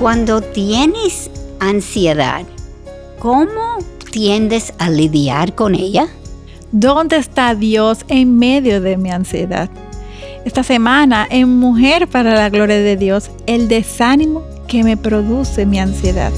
Cuando tienes ansiedad, ¿cómo tiendes a lidiar con ella? ¿Dónde está Dios en medio de mi ansiedad? Esta semana en Mujer para la Gloria de Dios, el desánimo que me produce mi ansiedad.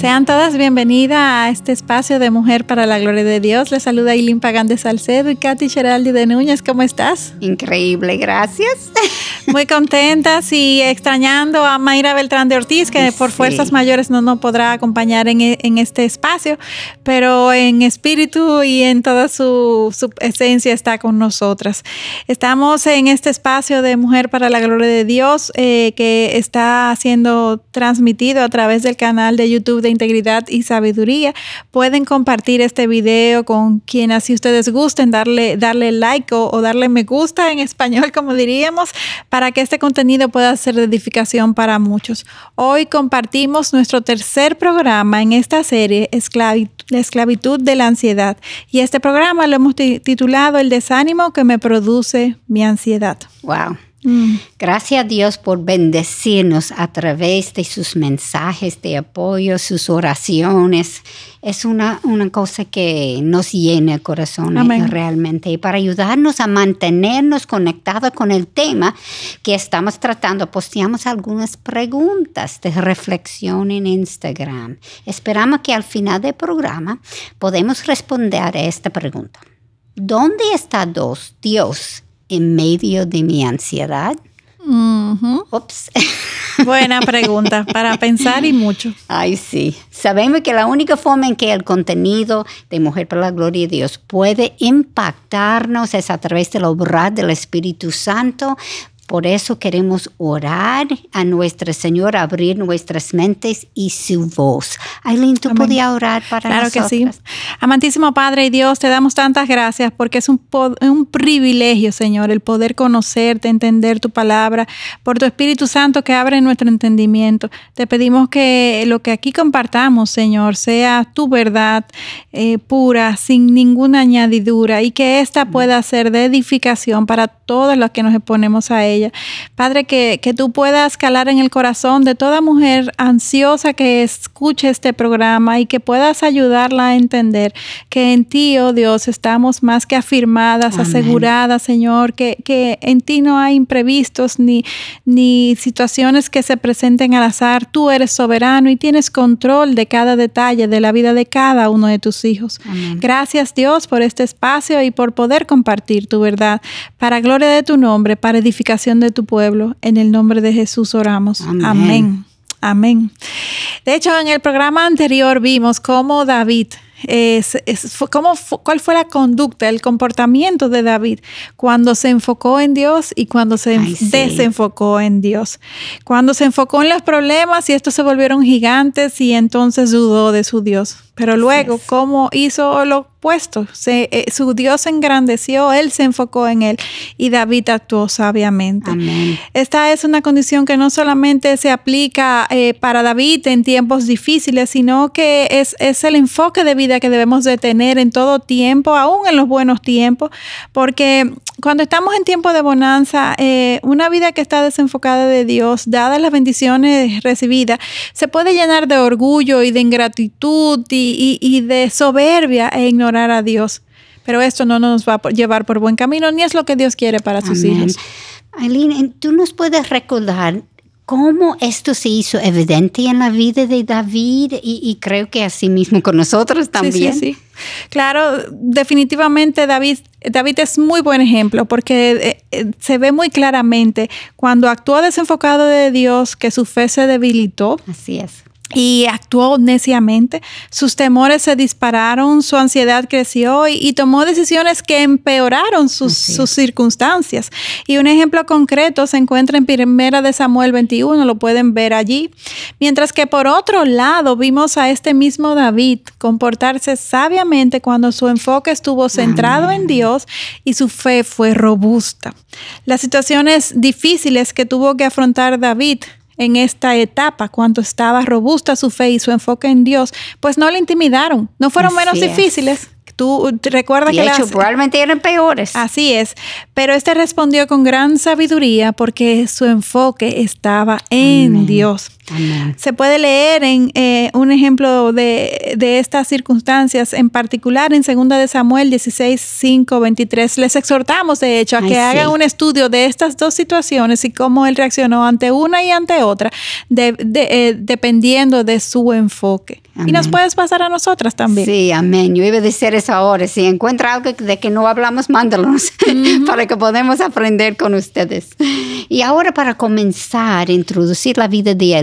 Sean todas bienvenidas a este espacio de Mujer para la Gloria de Dios. Les saluda Eileen Pagán de Salcedo y Katy Geraldi de Núñez. ¿Cómo estás? Increíble, gracias. Muy contentas y extrañando a Mayra Beltrán de Ortiz, que por fuerzas mayores no nos podrá acompañar en, en, este espacio, pero en espíritu y en toda su, su esencia está con nosotras. Estamos en este espacio de Mujer para la Gloria de Dios eh, que está siendo transmitido a través del canal de YouTube de integridad y sabiduría. Pueden compartir este video con quien así ustedes gusten, darle, darle like o, darle me gusta en español, como diríamos, para que este contenido pueda ser de edificación para muchos. Hoy compartimos nuestro tercer programa en esta serie, Esclavitud, La esclavitud de la ansiedad. Y este programa lo hemos titulado El desánimo que me produce mi ansiedad. Wow. Mm. Gracias a Dios por bendecirnos a través de sus mensajes de apoyo, sus oraciones. Es una, una cosa que nos llena el corazón Amén. realmente y para ayudarnos a mantenernos conectados con el tema que estamos tratando, posteamos algunas preguntas de reflexión en Instagram. Esperamos que al final del programa podamos responder a esta pregunta. ¿Dónde está Dios en medio de mi ansiedad? Uh -huh. Ups. Buena pregunta, para pensar y mucho. Ay, sí. Sabemos que la única forma en que el contenido de Mujer para la Gloria de Dios puede impactarnos es a través del obrar del Espíritu Santo. Por eso queremos orar a nuestro Señor, abrir nuestras mentes y su voz. Aileen, ¿tú Amén. podías orar para claro nosotros? que sí. Amantísimo Padre y Dios, te damos tantas gracias porque es un, un privilegio, Señor, el poder conocerte, entender tu palabra, por tu Espíritu Santo que abre nuestro entendimiento. Te pedimos que lo que aquí compartamos, Señor, sea tu verdad eh, pura, sin ninguna añadidura y que ésta pueda ser de edificación para todos los que nos exponemos a ella. Padre, que, que, tú puedas calar en el corazón de toda mujer ansiosa que escuche este programa y que puedas ayudarla a entender que en ti, oh Dios, estamos más que afirmadas, Amén. aseguradas, Señor, que, que, en ti no hay imprevistos ni, ni situaciones que se presenten al azar. Tú eres soberano y tienes control de cada detalle de la vida de cada uno de tus hijos. Amén. Gracias, Dios, por este espacio y por poder compartir tu verdad para gloria de tu nombre, para edificación de tu pueblo. En el nombre de Jesús oramos. Amén. Amén. Amén. De hecho, en el programa anterior vimos cómo David es, es, cómo, cuál fue la conducta, el comportamiento de David cuando se enfocó en Dios y cuando se Ay, sí. desenfocó en Dios. Cuando se enfocó en los problemas y estos se volvieron gigantes y entonces dudó de su Dios. Pero luego. ¿cómo hizo lo opuesto? Se, eh, su Dios engrandeció, él se enfocó en él y David actuó sabiamente. Amén. Esta es una condición que no solamente se aplica eh, para David en tiempos difíciles, sino que es, es el enfoque de vida que debemos de tener en todo tiempo, aún en los buenos tiempos, porque cuando estamos en tiempo de bonanza, eh, una vida que está desenfocada de Dios, dadas las bendiciones recibidas, se puede llenar de orgullo y de ingratitud y, y, y de soberbia e ignorar a Dios. Pero esto no nos va a llevar por buen camino, ni es lo que Dios quiere para sus Amén. hijos. Aileen, ¿tú nos puedes recordar cómo esto se hizo evidente en la vida de David y, y creo que así mismo con nosotros también. Sí, sí, sí. Claro, definitivamente David, David es muy buen ejemplo porque eh, se ve muy claramente cuando actuó desenfocado de Dios que su fe se debilitó. Así es y actuó neciamente. Sus temores se dispararon, su ansiedad creció y, y tomó decisiones que empeoraron sus, sus, circunstancias. Y un ejemplo concreto se encuentra en Primera de Samuel 21, lo pueden ver allí. Mientras que por otro lado vimos a este mismo David comportarse sabiamente cuando su enfoque estuvo centrado Amén. en Dios y su fe fue robusta. Las situaciones difíciles que tuvo que afrontar David en esta etapa, cuando estaba robusta su fe y su enfoque en Dios, pues no le intimidaron, no fueron Así menos es. difíciles, Tú recuerdas que hecho, las- probablemente eran peores. Así es, pero este respondió con gran sabiduría porque su enfoque estaba en Amén. Dios. Amén. Se puede leer en eh, un ejemplo de, de estas circunstancias, en particular en 2 de Samuel 16, 5, 23. Les exhortamos, de hecho, a Ay, que sí. hagan un estudio de estas dos situaciones y cómo él reaccionó ante una y ante otra, de- de- eh, dependiendo de su enfoque. Y nos puedes pasar a nosotras también. Sí, amén. Yo iba a decir eso ahora. Si encuentra algo de que no hablamos, mándalos para que podamos aprender con ustedes. Y ahora para comenzar a introducir la vida de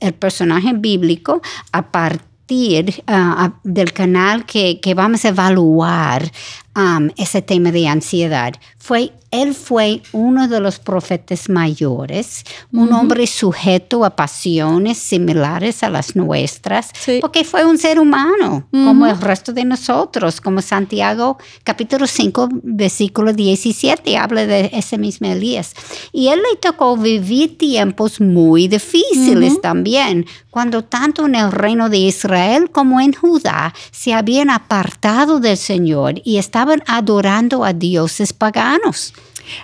El personaje bíblico, a partir ah, del canal que vamos a evaluar um, ese tema de ansiedad. Fue, él fue uno de los profetas mayores, un hombre sujeto a pasiones similares a las nuestras, Sí. porque fue un ser humano, como el resto de nosotros, como Santiago capítulo 5, versículo 17, habla de ese mismo Elías. Y él le tocó vivir tiempos muy difíciles también, cuando tanto en el reino de Israel como en Judá se habían apartado del Señor y estaban adorando a dioses paganos.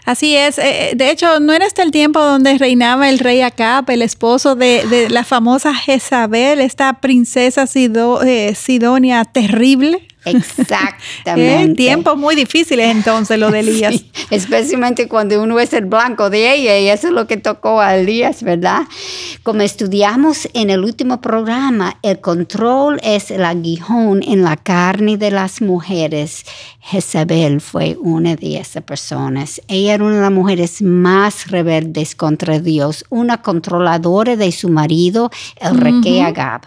Así es. eh, De hecho, ¿no era este el tiempo donde reinaba el rey Acab, el esposo de, la famosa Jezabel, esta princesa eh, Sidonia terrible? Exactamente. Tiempos muy difíciles entonces lo de Elías. Sí, especialmente cuando uno es el blanco de ella y eso es lo que tocó a Elías, ¿verdad? Como estudiamos en el último programa, el control es el aguijón en la carne de las mujeres. Jezabel fue una de esas personas. Ella era una de las mujeres más rebeldes contra Dios, una controladora de su marido, el rey Agab.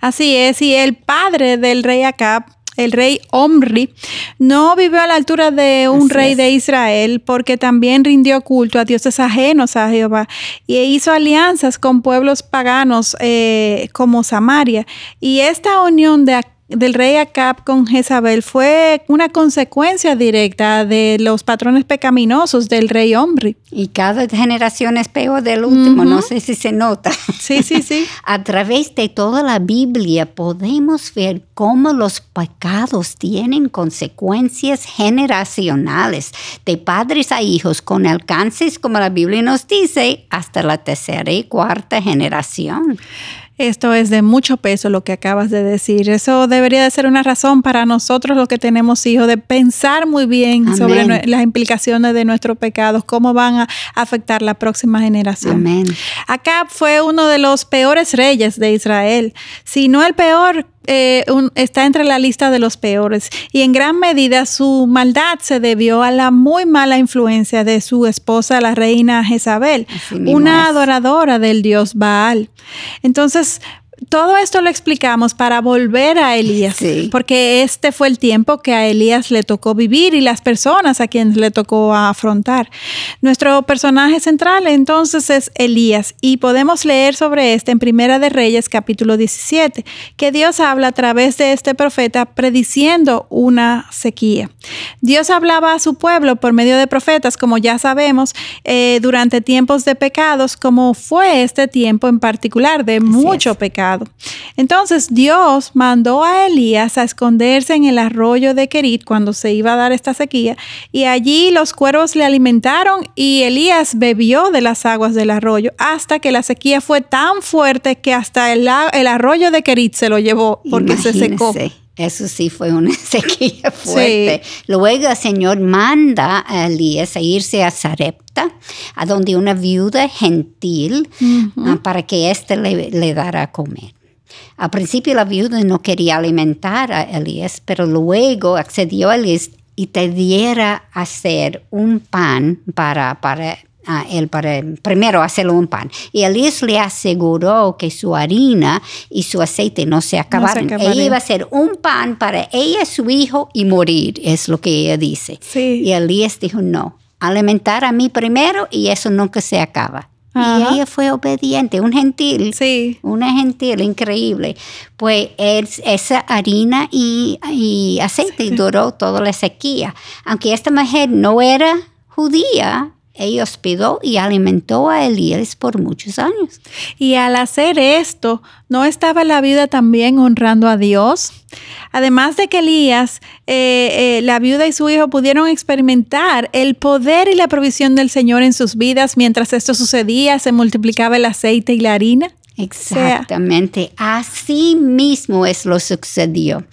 Así es, y el padre del rey Acab, el rey Omri, no vivió a la altura de un Así rey es. de Israel porque también rindió culto a dioses ajenos a Jehová y hizo alianzas con pueblos paganos eh, como Samaria. Y esta unión de del rey Acab con Jezabel fue una consecuencia directa de los patrones pecaminosos del rey Omri. Y cada generación es peor del último, no sé si se nota. Sí, sí, sí. A través de toda la Biblia podemos ver cómo los pecados tienen consecuencias generacionales, de padres a hijos, con alcances, como la Biblia nos dice, hasta la tercera y cuarta generación. Esto es de mucho peso lo que acabas de decir. Eso debería de ser una razón para nosotros los que tenemos hijos de pensar muy bien Amén. sobre las implicaciones de nuestros pecados, cómo van a afectar la próxima generación. Amén. Acab fue uno de los peores reyes de Israel, si no el peor. Eh, un- está entre la lista de los peores y en gran medida su maldad se debió a la muy mala influencia de su esposa, la reina Jezabel, una adoradora del dios Baal. Entonces, todo esto lo explicamos para volver a Elías, Sí. porque este fue el tiempo que a Elías le tocó vivir y las personas a quienes le tocó afrontar. Nuestro personaje central entonces es Elías y podemos leer sobre este en Primera de Reyes capítulo 17, que Dios habla a través de este profeta prediciendo una sequía. Dios hablaba a su pueblo por medio de profetas, como ya sabemos, eh, durante tiempos de pecados, como fue este tiempo en particular de mucho es. pecado. Entonces Dios mandó a Elías a esconderse en el arroyo de Kerit cuando se iba a dar esta sequía y allí los cuervos le alimentaron y Elías bebió de las aguas del arroyo hasta que la sequía fue tan fuerte que hasta el, arroyo de Kerit se lo llevó porque se secó. Eso sí fue una sequía fuerte. Luego el Señor manda a Elías a irse a Sarepta, a donde una viuda gentil, ah, para que éste le, le dara a comer. Al principio la viuda no quería alimentar a Elías, pero luego accedió a Elías y te diera a hacer un pan para, para a él para primero hacerlo un pan. Y Elías le aseguró que su harina y su aceite no se acabaron. acabarían. ella iba a hacer un pan para ella, su hijo y morir, es lo que ella dice. Sí. Y Elías dijo, no, alimentar a mí primero y eso nunca se acaba. Ajá. Y ella fue obediente, un gentil. Sí. Una gentil increíble. Pues es- esa harina y, y aceite duró toda la sequía. Aunque esta mujer no era judía, Ella hospedó y alimentó a Elías por muchos años. Y al hacer esto, ¿no estaba la viuda también honrando a Dios? Además de que Elías, eh, eh, la viuda y su hijo pudieron experimentar el poder y la provisión del Señor en sus vidas mientras esto sucedía, se multiplicaba el aceite y la harina. Exactamente, así mismo es lo sucedió.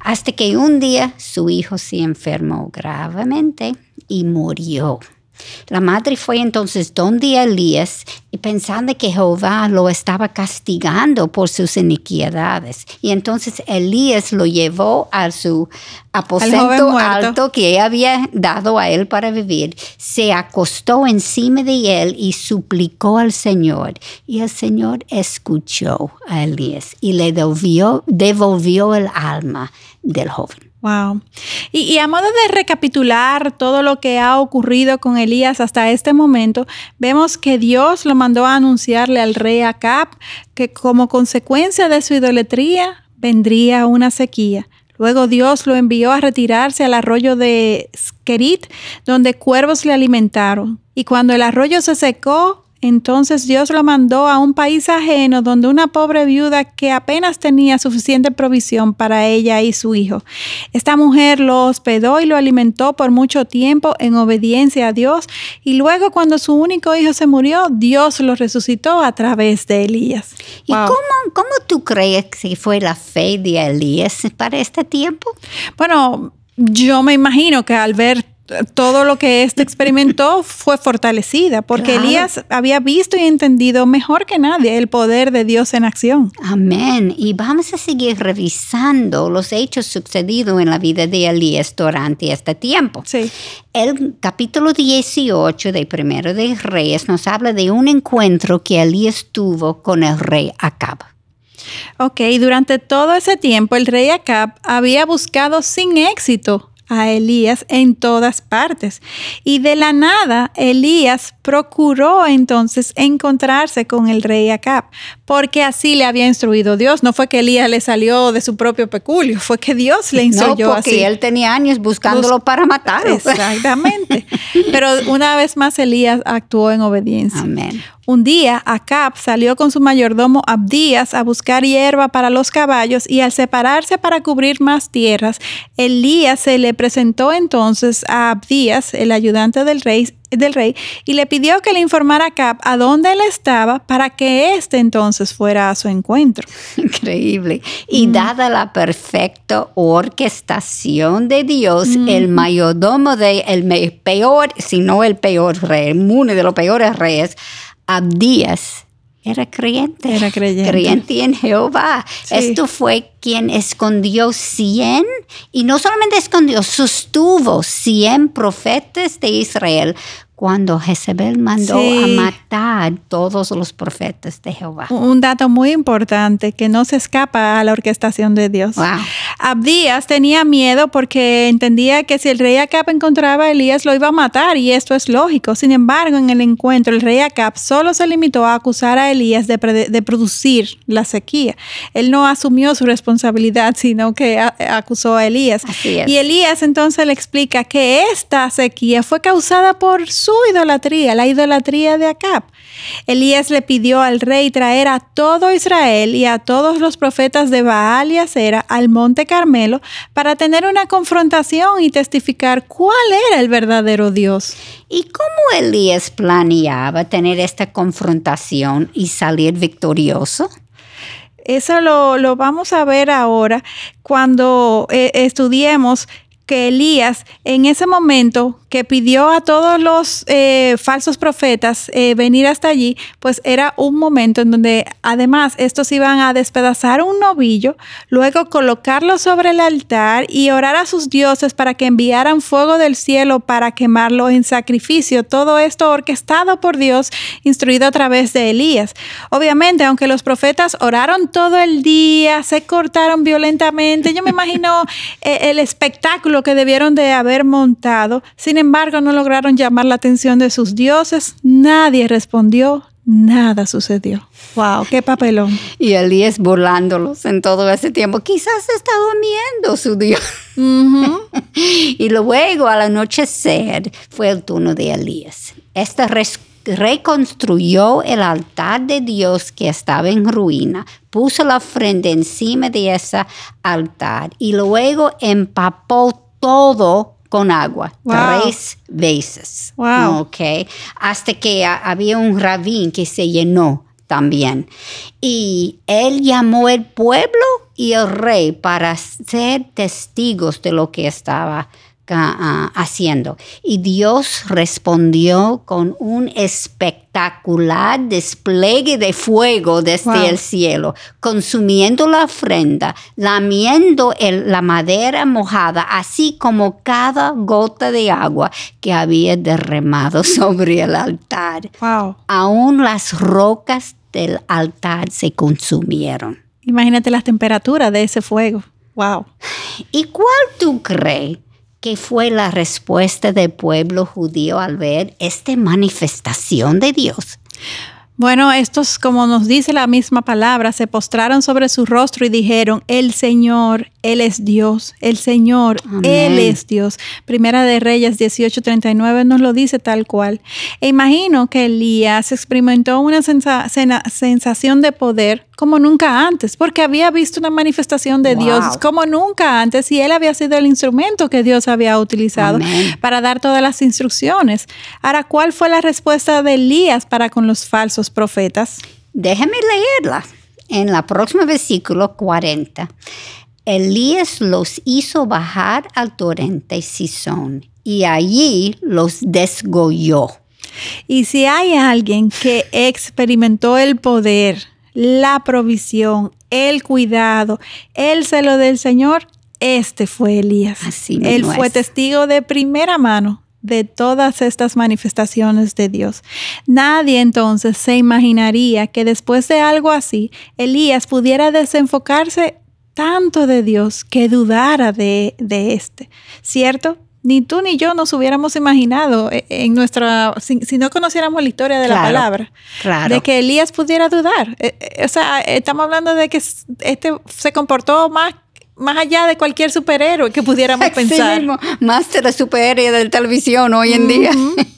Hasta que un día su hijo se enfermó gravemente y murió. La madre fue entonces donde Elías y pensando que Jehová lo estaba castigando por sus iniquidades. Y entonces Elías lo llevó a su aposento alto que había dado a él para vivir. Se acostó encima de él y suplicó al Señor. Y el Señor escuchó a Elías y le devolvió, devolvió el alma del joven. Wow. Y, a modo de recapitular todo lo que ha ocurrido con Elías hasta este momento, vemos que Dios lo mandó a anunciarle al rey Acab que como consecuencia de su idolatría vendría una sequía. Luego Dios lo envió a retirarse al arroyo de Skerit, donde cuervos le alimentaron. Y cuando el arroyo se secó, entonces Dios lo mandó a un país ajeno donde una pobre viuda que apenas tenía suficiente provisión para ella y su hijo. Esta mujer lo hospedó y lo alimentó por mucho tiempo en obediencia a Dios y luego cuando su único hijo se murió, Dios lo resucitó a través de Elías. ¿Y cómo, cómo tú crees que fue la fe de Elías para este tiempo? Bueno, yo me imagino que al ver todo lo que éste experimentó fue fortalecida, porque Elías había visto y entendido mejor que nadie el poder de Dios en acción. Amén. Y vamos a seguir revisando los hechos sucedidos en la vida de Elías durante este tiempo. Sí. El capítulo 18 de Primero de Reyes nos habla de un encuentro que Elías tuvo con el rey Acab. Ok, durante todo ese tiempo el rey Acab había buscado sin éxito a Elías en todas partes. Y de la nada, Elías procuró entonces encontrarse con el rey Acab, porque así le había instruido Dios. No fue que Elías le salió de su propio peculio, fue que Dios le instruyó no, porque él tenía años buscándolo para matarlo. Exactamente. Pero una vez más Elías actuó en obediencia. Amén. Un día, Acab salió con su mayordomo Abdías a buscar hierba para los caballos y al separarse para cubrir más tierras, Elías se le presentó entonces a Abdías, el ayudante del rey, del rey y le pidió que le informara a Cap a dónde él estaba para que éste entonces fuera a su encuentro. Increíble. Y mm. dada la perfecta orquestación de Dios, mm. el mayordomo de el peor, si no el peor rey, uno de los peores reyes, Abdías, era creyente. Era creyente. Creyente en Jehová. Esto fue quien escondió 100 y no solamente escondió, sostuvo 100 profetas de Israel cuando Jezebel mandó a matar todos los profetas de Jehová. Un dato muy importante que no se escapa a la orquestación de Dios. Abdías tenía miedo porque entendía que si el rey Acab encontraba a Elías lo iba a matar y esto es lógico. Sin embargo, en el encuentro el rey Acab solo se limitó a acusar a Elías de, de producir la sequía. Él no asumió su responsabilidad, sino que acusó a Elías. Y Elías entonces le explica que esta sequía fue causada por su idolatría, la idolatría de Acab. Elías le pidió al rey traer a todo Israel y a todos los profetas de Baal y Acera al monte Carmelo para tener una confrontación y testificar cuál era el verdadero Dios. ¿Y cómo Elías planeaba tener esta confrontación y salir victorioso? Eso lo, lo, vamos a ver ahora cuando eh, estudiemos que Elías en ese momento que pidió a todos los eh, falsos profetas eh, venir hasta allí, pues era un momento en donde además estos iban a despedazar un novillo, luego colocarlo sobre el altar y orar a sus dioses para que enviaran fuego del cielo para quemarlo en sacrificio. Todo esto orquestado por Dios, instruido a través de Elías. Obviamente, aunque los profetas oraron todo el día, se cortaron violentamente, yo me imagino eh, el espectáculo que debieron de haber montado. Sin embargo, no lograron llamar la atención de sus dioses. Nadie respondió nada sucedió. Wow, qué papelón. Y Elías burlándolos en todo ese tiempo. Quizás está durmiendo su Dios. y luego al anochecer fue el turno de Elías. Este reconstruyó el altar de Dios que estaba en ruina, puso la ofrenda encima de ese altar y luego empapó todo con agua tres veces. Wow. Hasta que había un rabín que se llenó también. Y él llamó el pueblo y el rey para ser testigos de lo que estaba haciendo. Y Dios respondió con un espectacular despliegue de fuego desde el cielo, consumiendo la ofrenda, lamiendo la madera mojada, así como cada gota de agua que había derramado sobre el altar. Aún las rocas del altar se consumieron. Imagínate las temperaturas de ese fuego. Wow. ¿Y cuál tú crees ¿Qué fue la respuesta del pueblo judío al ver esta manifestación de Dios? Bueno, estos, como nos dice la misma palabra, se postraron sobre su rostro y dijeron, el Señor, Él es Dios, el Señor, Él es Dios. Primera de Reyes 18:39 nos lo dice tal cual. E imagino que Elías experimentó una sensación de poder como nunca antes, porque había visto una manifestación de Dios como nunca antes y él había sido el instrumento que Dios había utilizado para dar todas las instrucciones. Ahora, ¿cuál fue la respuesta de Elías para con los falsos profetas? Déjeme leerla. En la próxima versículo 40. Elías los hizo bajar al torrente Sison y allí los desgolló. Y si hay alguien que experimentó el poder, la provisión, el cuidado, el celo del Señor, este fue Elías. Así Él fue testigo de primera mano de todas estas manifestaciones de Dios. Nadie entonces se imaginaría que después de algo así, Elías pudiera desenfocarse tanto de Dios que dudara de, de este, ¿cierto? ni tú ni yo nos hubiéramos imaginado eh, en nuestra, si, no conociéramos la historia de la palabra, de que Elías pudiera dudar. Eh, eh, o sea, estamos hablando de que este se comportó más más allá de cualquier superhéroe que pudiéramos pensar. más de la superhéroe de televisión hoy en día.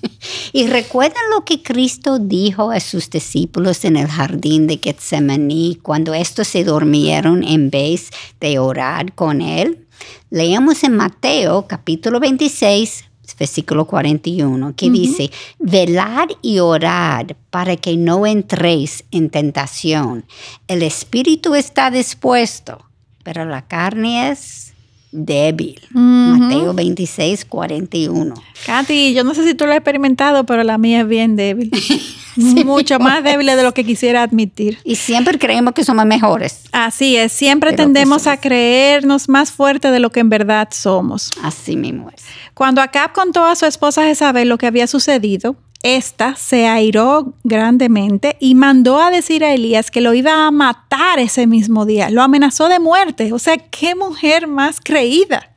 y recuerdan lo que Cristo dijo a sus discípulos en el jardín de Getsemaní cuando estos se durmieron en vez de orar con él. Leemos en Mateo capítulo 26, versículo 41, que dice, velar y orar para que no entréis en tentación. El espíritu está dispuesto, pero la carne es débil. Mateo 26, 41. Katy, yo no sé si tú lo has experimentado, pero la mía es bien débil. Mucho más débil de lo que quisiera admitir. Y siempre creemos que somos mejores. Así es, siempre tendemos a creernos más fuerte de lo que en verdad somos. Así mismo es. Cuando Acab contó a su esposa Jezabel lo que había sucedido, esta se airó grandemente y mandó a decir a Elías que lo iba a matar ese mismo día. Lo amenazó de muerte. O sea, qué mujer más creída.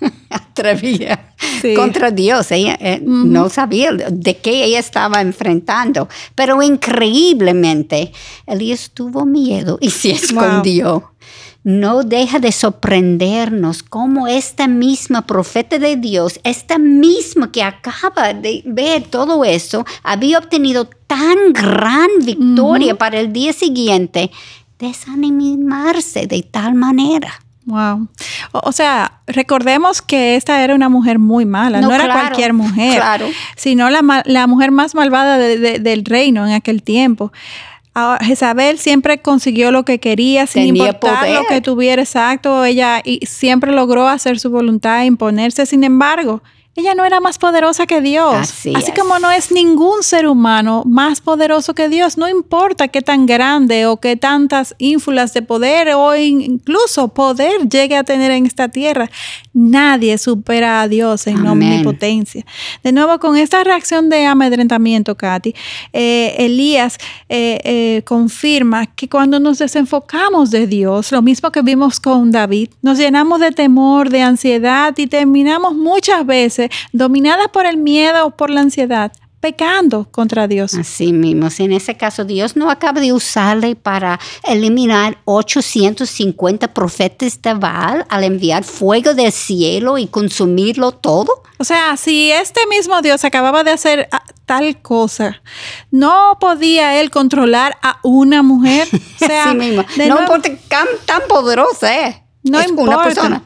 Atrevía contra Dios. Ella eh, no sabía de qué ella estaba enfrentando. Pero increíblemente, Elías tuvo miedo y se escondió no deja de sorprendernos cómo esta misma profeta de Dios, esta misma que acaba de ver todo eso, había obtenido tan gran victoria para el día siguiente, desanimarse de tal manera. Wow. O, sea, recordemos que esta era una mujer muy mala, no, era cualquier mujer, sino la, la, mujer más malvada del reino en aquel tiempo. Jezabel siempre consiguió lo que quería, sin importar lo que tuviera exacto. Ella y siempre logró hacer su voluntad, e imponerse. Sin embargo, ella no era más poderosa que Dios. Así, como no es ningún ser humano más poderoso que Dios. No importa qué tan grande o qué tantas ínfulas de poder o incluso poder llegue a tener en esta tierra. Nadie supera a Dios en omnipotencia. De nuevo, con esta reacción de amedrentamiento, Katy, eh, Elías eh, eh, confirma que cuando nos desenfocamos de Dios, lo mismo que vimos con David, nos llenamos de temor, de ansiedad y terminamos muchas veces dominadas por el miedo o por la ansiedad, pecando contra Dios. Así mismo, en ese caso Dios no acaba de usarle para eliminar 850 profetas de Baal al enviar fuego del cielo y consumirlo todo. O sea, si este mismo Dios acababa de hacer ah, tal cosa, no podía él controlar a una mujer. O sea, Así mismo. No importa tan, tan poderosa es. No es importa. una persona.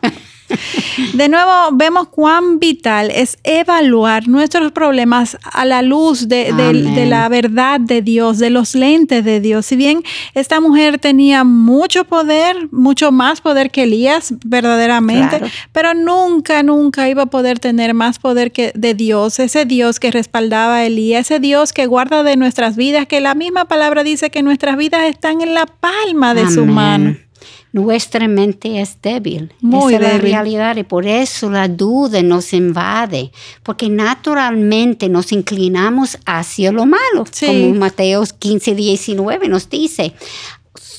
De nuevo, vemos cuán vital es evaluar nuestros problemas a la luz de, de, de, la verdad de Dios, de los lentes de Dios. Si bien esta mujer tenía mucho poder, mucho más poder que Elías, verdaderamente, Claro. pero nunca, nunca iba a poder tener más poder que de Dios, ese Dios que respaldaba a Elías, ese Dios que guarda de nuestras vidas, que la misma palabra dice que nuestras vidas están en la palma de su mano. Nuestra mente es débil. Muy Esa es la débil. realidad y por eso la duda nos invade, porque naturalmente nos inclinamos hacia lo malo, Sí. como Mateo 15, 19 nos dice.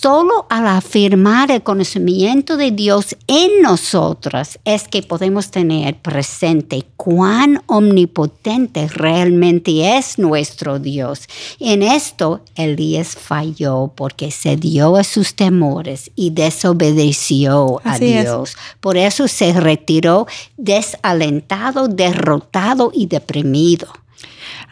Solo al afirmar el conocimiento de Dios en nosotras es que podemos tener presente cuán omnipotente realmente es nuestro Dios. En esto Elías falló porque cedió a sus temores y desobedeció a es. Dios. Por eso se retiró desalentado, derrotado y deprimido.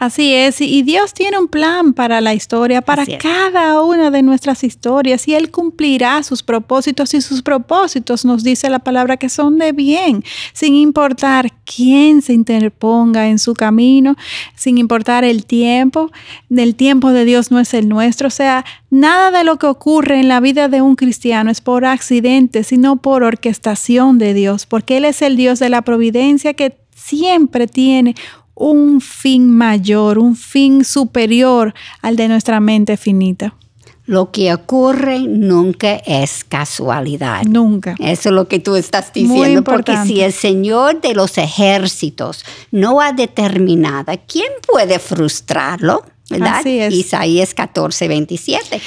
Así es, y Dios tiene un plan para la historia, para cada una de nuestras historias, y Él cumplirá sus propósitos, y sus propósitos nos dice la palabra que son de bien, sin importar quién se interponga en su camino, sin importar el tiempo, el tiempo de Dios no es el nuestro, o sea, nada de lo que ocurre en la vida de un cristiano es por accidente, sino por orquestación de Dios, porque Él es el Dios de la providencia que siempre tiene un fin mayor, un fin superior al de nuestra mente finita. Lo que ocurre nunca es casualidad. Nunca. Eso es lo que tú estás diciendo, porque si el Señor de los ejércitos no ha determinado, ¿quién puede frustrarlo? ¿Verdad? Así es. Isaías 14, 27.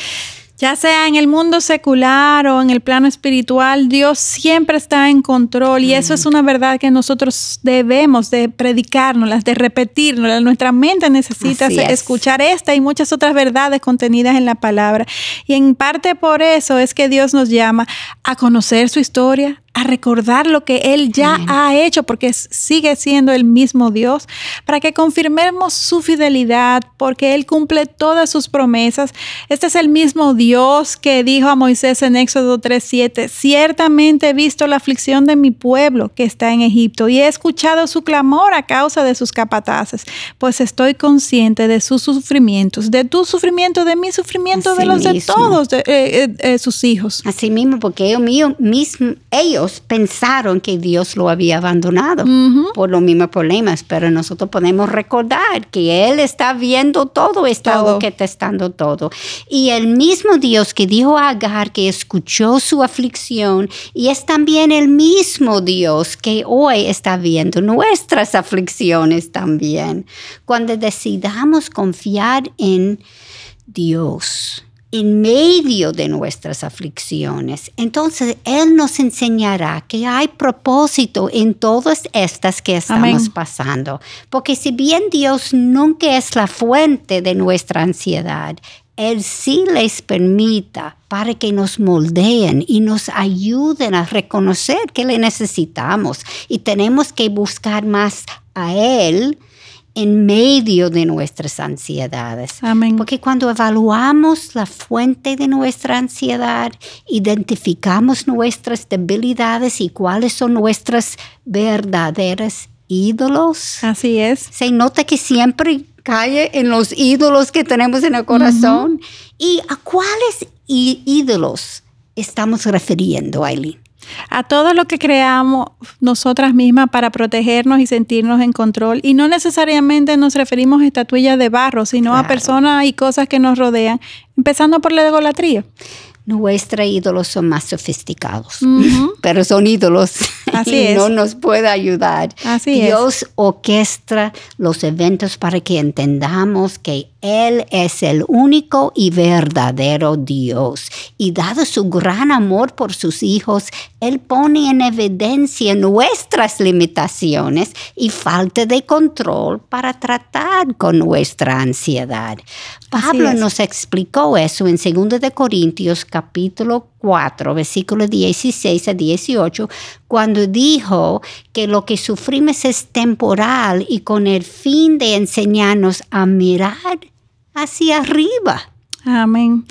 Ya sea en el mundo secular o en el plano espiritual, Dios siempre está en control y eso es una verdad que nosotros debemos de predicárnoslas, de repetirnos. Nuestra mente necesita es. escuchar esta y muchas otras verdades contenidas en la palabra. Y en parte por eso es que Dios nos llama a conocer su historia, a recordar lo que Él ya Amén. ha hecho, porque sigue siendo el mismo Dios, para que confirmemos su fidelidad, porque Él cumple todas sus promesas. Este es el mismo Dios que dijo a Moisés en Éxodo 3:7, ciertamente he visto la aflicción de mi pueblo que está en Egipto y he escuchado su clamor a causa de sus capataces, pues estoy consciente de sus sufrimientos, de tu sufrimiento, de mi sufrimiento, de Así los de mismo. todos de, eh, eh, eh, sus hijos. Así mismo, porque ellos, mío- mismo- ellos pensaron que Dios lo había abandonado por los mismos problemas, pero nosotros podemos recordar que Él está viendo todo, está Todo. orquestando todo. Y el mismo Dios que dijo a Agar que escuchó su aflicción, y es también el mismo Dios que hoy está viendo nuestras aflicciones también. Cuando decidamos confiar en Dios en medio de nuestras aflicciones. Entonces, Él nos enseñará que hay propósito en todas estas que estamos Amén. pasando. Porque si bien Dios nunca es la fuente de nuestra ansiedad, Él sí les permita para que nos moldeen y nos ayuden a reconocer que le necesitamos y tenemos que buscar más a Él en medio de nuestras ansiedades. Amén. Porque cuando evaluamos la fuente de nuestra ansiedad, identificamos nuestras debilidades y cuáles son nuestras verdaderas ídolos, Así es. se nota que siempre cae en los ídolos que tenemos en el corazón. ¿Y a cuáles ídolos estamos refiriendo, Aileen? A todo lo que creamos nosotras mismas para protegernos y sentirnos en control. Y no necesariamente nos referimos a estatuillas de barro, sino a personas y cosas que nos rodean, empezando por la egolatría. Nuestros ídolos son más sofisticados, pero son ídolos Así y es. no nos puede ayudar. Así es. Dios orquestra los eventos para que entendamos que Él es el único y verdadero Dios. Y dado su gran amor por sus hijos, Él pone en evidencia nuestras limitaciones y falta de control para tratar con nuestra ansiedad. Pablo nos explicó eso en 2 de Corintios capítulo 4, versículos 16 a 18, cuando dijo que lo que sufrimos es temporal y con el fin de enseñarnos a mirar hacia arriba. Amén.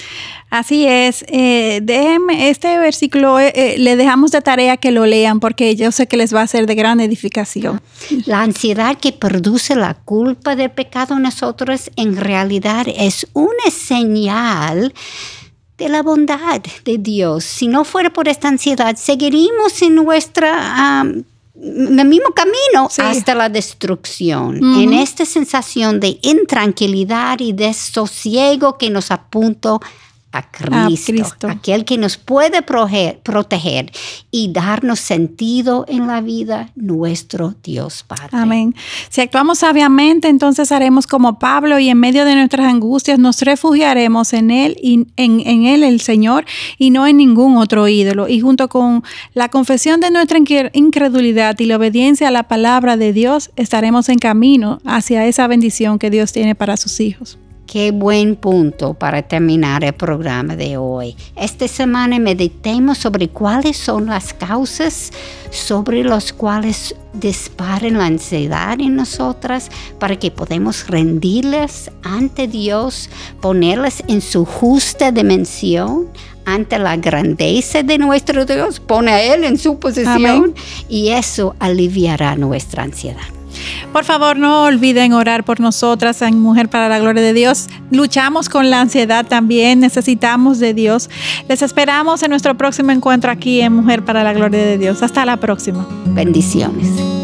Así es. Eh, déjenme, este versículo eh, eh, le dejamos de tarea que lo lean porque yo sé que les va a ser de gran edificación. La ansiedad que produce la culpa del pecado en nosotros en realidad es una señal de la bondad de Dios. Si no fuera por esta ansiedad, seguiríamos en nuestra... el mismo camino hasta la destrucción, en esta sensación de intranquilidad y desosiego que nos apunta a Cristo, aquel que nos puede proteger y darnos sentido en la vida, nuestro Dios Padre. Amén. Si actuamos sabiamente, entonces haremos como Pablo y en medio de nuestras angustias nos refugiaremos en Él, y en, en Él el Señor, y no en ningún otro ídolo. Y junto con la confesión de nuestra incredulidad y la obediencia a la palabra de Dios, estaremos en camino hacia esa bendición que Dios tiene para sus hijos. Qué buen punto para terminar el programa de hoy. Esta semana meditemos sobre cuáles son las causas sobre las cuales disparen la ansiedad en nosotras para que podamos rendirles ante Dios, ponerlas en su justa dimensión ante la grandeza de nuestro Dios, pone a Él en su posición y eso aliviará nuestra ansiedad. Por favor, no olviden orar por nosotras en Mujer para la Gloria de Dios. Luchamos con la ansiedad también, necesitamos de Dios. Les esperamos en nuestro próximo encuentro aquí en Mujer para la Gloria de Dios. Hasta la próxima. Bendiciones.